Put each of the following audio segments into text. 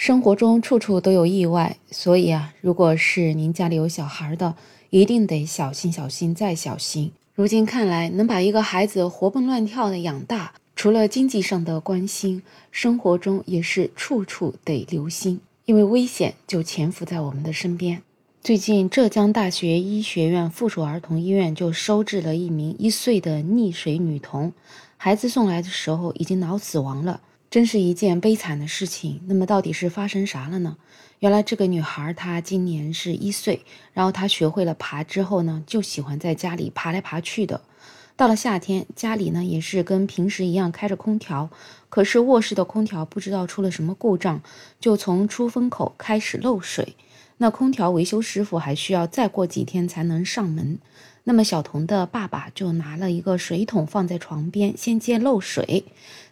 生活中处处都有意外，所以啊，如果是您家里有小孩的，一定得小心、小心再小心。如今看来，能把一个孩子活蹦乱跳的养大，除了经济上的关心，生活中也是处处得留心，因为危险就潜伏在我们的身边。最近，浙江大学医学院附属儿童医院就收治了一名一岁的溺水女童，孩子送来的时候已经脑死亡了。真是一件悲惨的事情。那么到底是发生啥了呢？原来这个女孩她今年是一岁，然后她学会了爬之后呢，就喜欢在家里爬来爬去的。到了夏天，家里呢也是跟平时一样开着空调，可是卧室的空调不知道出了什么故障，就从出风口开始漏水。那空调维修师傅还需要再过几天才能上门。那么小童的爸爸就拿了一个水桶放在床边，先接漏水。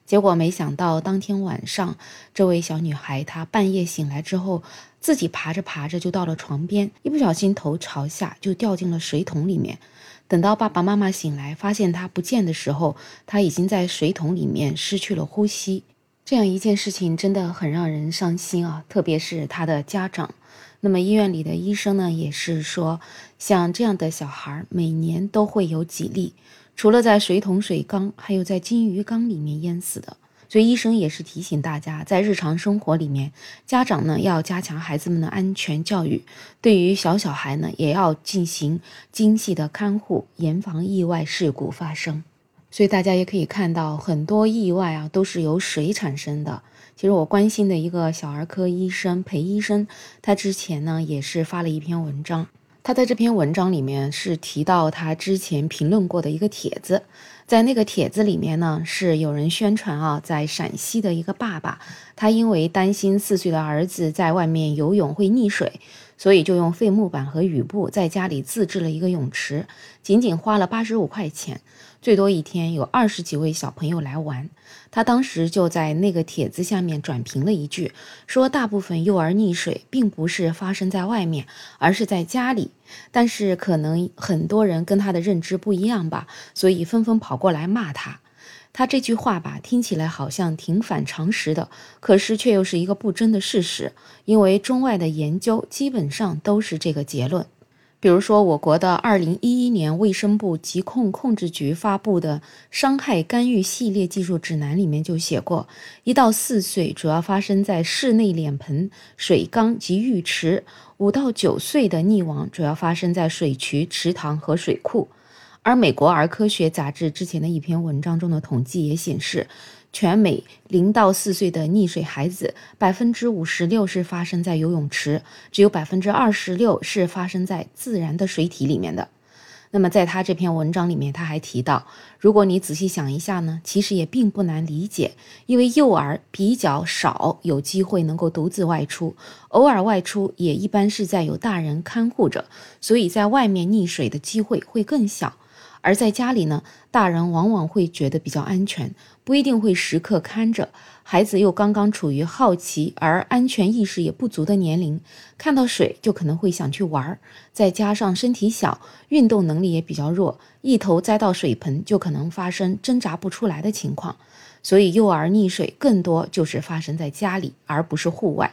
结果没想到，当天晚上，这位小女孩她半夜醒来之后，自己爬着爬着就到了床边，一不小心头朝下就掉进了水桶里面。等到爸爸妈妈醒来发现她不见的时候，她已经在水桶里面失去了呼吸。这样一件事情真的很让人伤心啊，特别是她的家长。那么医院里的医生呢，也是说，像这样的小孩每年都会有几例。除了在水桶、水缸，还有在金鱼缸里面淹死的，所以医生也是提醒大家，在日常生活里面，家长呢要加强孩子们的安全教育，对于小小孩呢也要进行精细的看护，严防意外事故发生。所以大家也可以看到，很多意外啊都是由水产生的。其实我关心的一个小儿科医生裴医生，他之前呢也是发了一篇文章。他在这篇文章里面是提到他之前评论过的一个帖子，在那个帖子里面呢，是有人宣传啊，在陕西的一个爸爸，他因为担心四岁的儿子在外面游泳会溺水，所以就用废木板和雨布在家里自制了一个泳池，仅仅花了八十五块钱。最多一天有二十几位小朋友来玩，他当时就在那个帖子下面转评了一句，说大部分幼儿溺水并不是发生在外面，而是在家里。但是可能很多人跟他的认知不一样吧，所以纷纷跑过来骂他。他这句话吧，听起来好像挺反常识的，可是却又是一个不争的事实，因为中外的研究基本上都是这个结论。比如说，我国的二零一一年卫生部疾控控制局发布的《伤害干预系列技术指南》里面就写过，一到四岁主要发生在室内脸盆、水缸及浴池；五到九岁的溺亡主要发生在水渠、池塘和水库。而美国儿科学杂志之前的一篇文章中的统计也显示。全美零到四岁的溺水孩子，百分之五十六是发生在游泳池，只有百分之二十六是发生在自然的水体里面的。那么，在他这篇文章里面，他还提到，如果你仔细想一下呢，其实也并不难理解，因为幼儿比较少有机会能够独自外出，偶尔外出也一般是在有大人看护着，所以在外面溺水的机会会更小。而在家里呢，大人往往会觉得比较安全，不一定会时刻看着孩子，又刚刚处于好奇而安全意识也不足的年龄，看到水就可能会想去玩儿。再加上身体小，运动能力也比较弱，一头栽到水盆就可能发生挣扎不出来的情况。所以幼儿溺水更多就是发生在家里，而不是户外。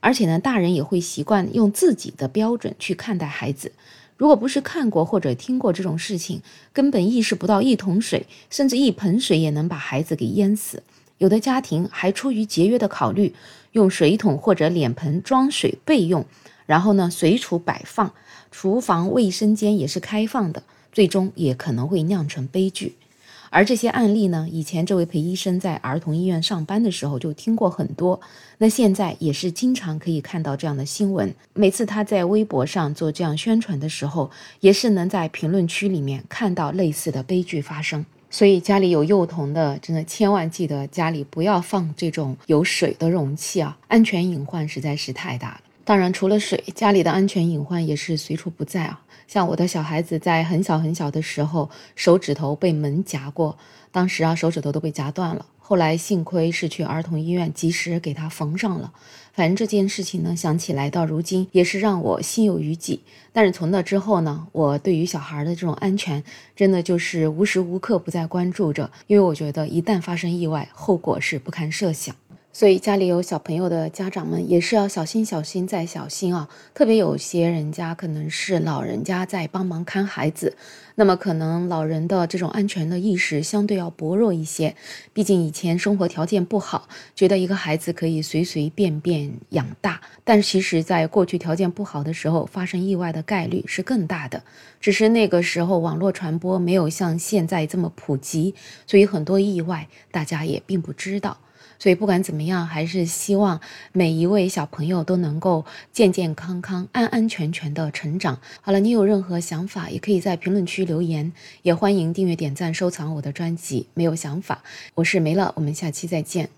而且呢，大人也会习惯用自己的标准去看待孩子。如果不是看过或者听过这种事情，根本意识不到一桶水甚至一盆水也能把孩子给淹死。有的家庭还出于节约的考虑，用水桶或者脸盆装水备用，然后呢随处摆放，厨房、卫生间也是开放的，最终也可能会酿成悲剧。而这些案例呢，以前这位裴医生在儿童医院上班的时候就听过很多，那现在也是经常可以看到这样的新闻。每次他在微博上做这样宣传的时候，也是能在评论区里面看到类似的悲剧发生。所以家里有幼童的，真的千万记得家里不要放这种有水的容器啊，安全隐患实在是太大了。当然，除了水，家里的安全隐患也是随处不在啊。像我的小孩子在很小很小的时候，手指头被门夹过，当时啊手指头都被夹断了。后来幸亏是去儿童医院及时给他缝上了。反正这件事情呢，想起来到如今也是让我心有余悸。但是从那之后呢，我对于小孩的这种安全，真的就是无时无刻不在关注着，因为我觉得一旦发生意外，后果是不堪设想。所以家里有小朋友的家长们也是要小心、小心再小心啊！特别有些人家可能是老人家在帮忙看孩子，那么可能老人的这种安全的意识相对要薄弱一些。毕竟以前生活条件不好，觉得一个孩子可以随随便便养大，但其实在过去条件不好的时候，发生意外的概率是更大的。只是那个时候网络传播没有像现在这么普及，所以很多意外大家也并不知道。所以不管怎么样，还是希望每一位小朋友都能够健健康康、安安全全的成长。好了，你有任何想法，也可以在评论区留言，也欢迎订阅、点赞、收藏我的专辑。没有想法，我是梅乐，我们下期再见。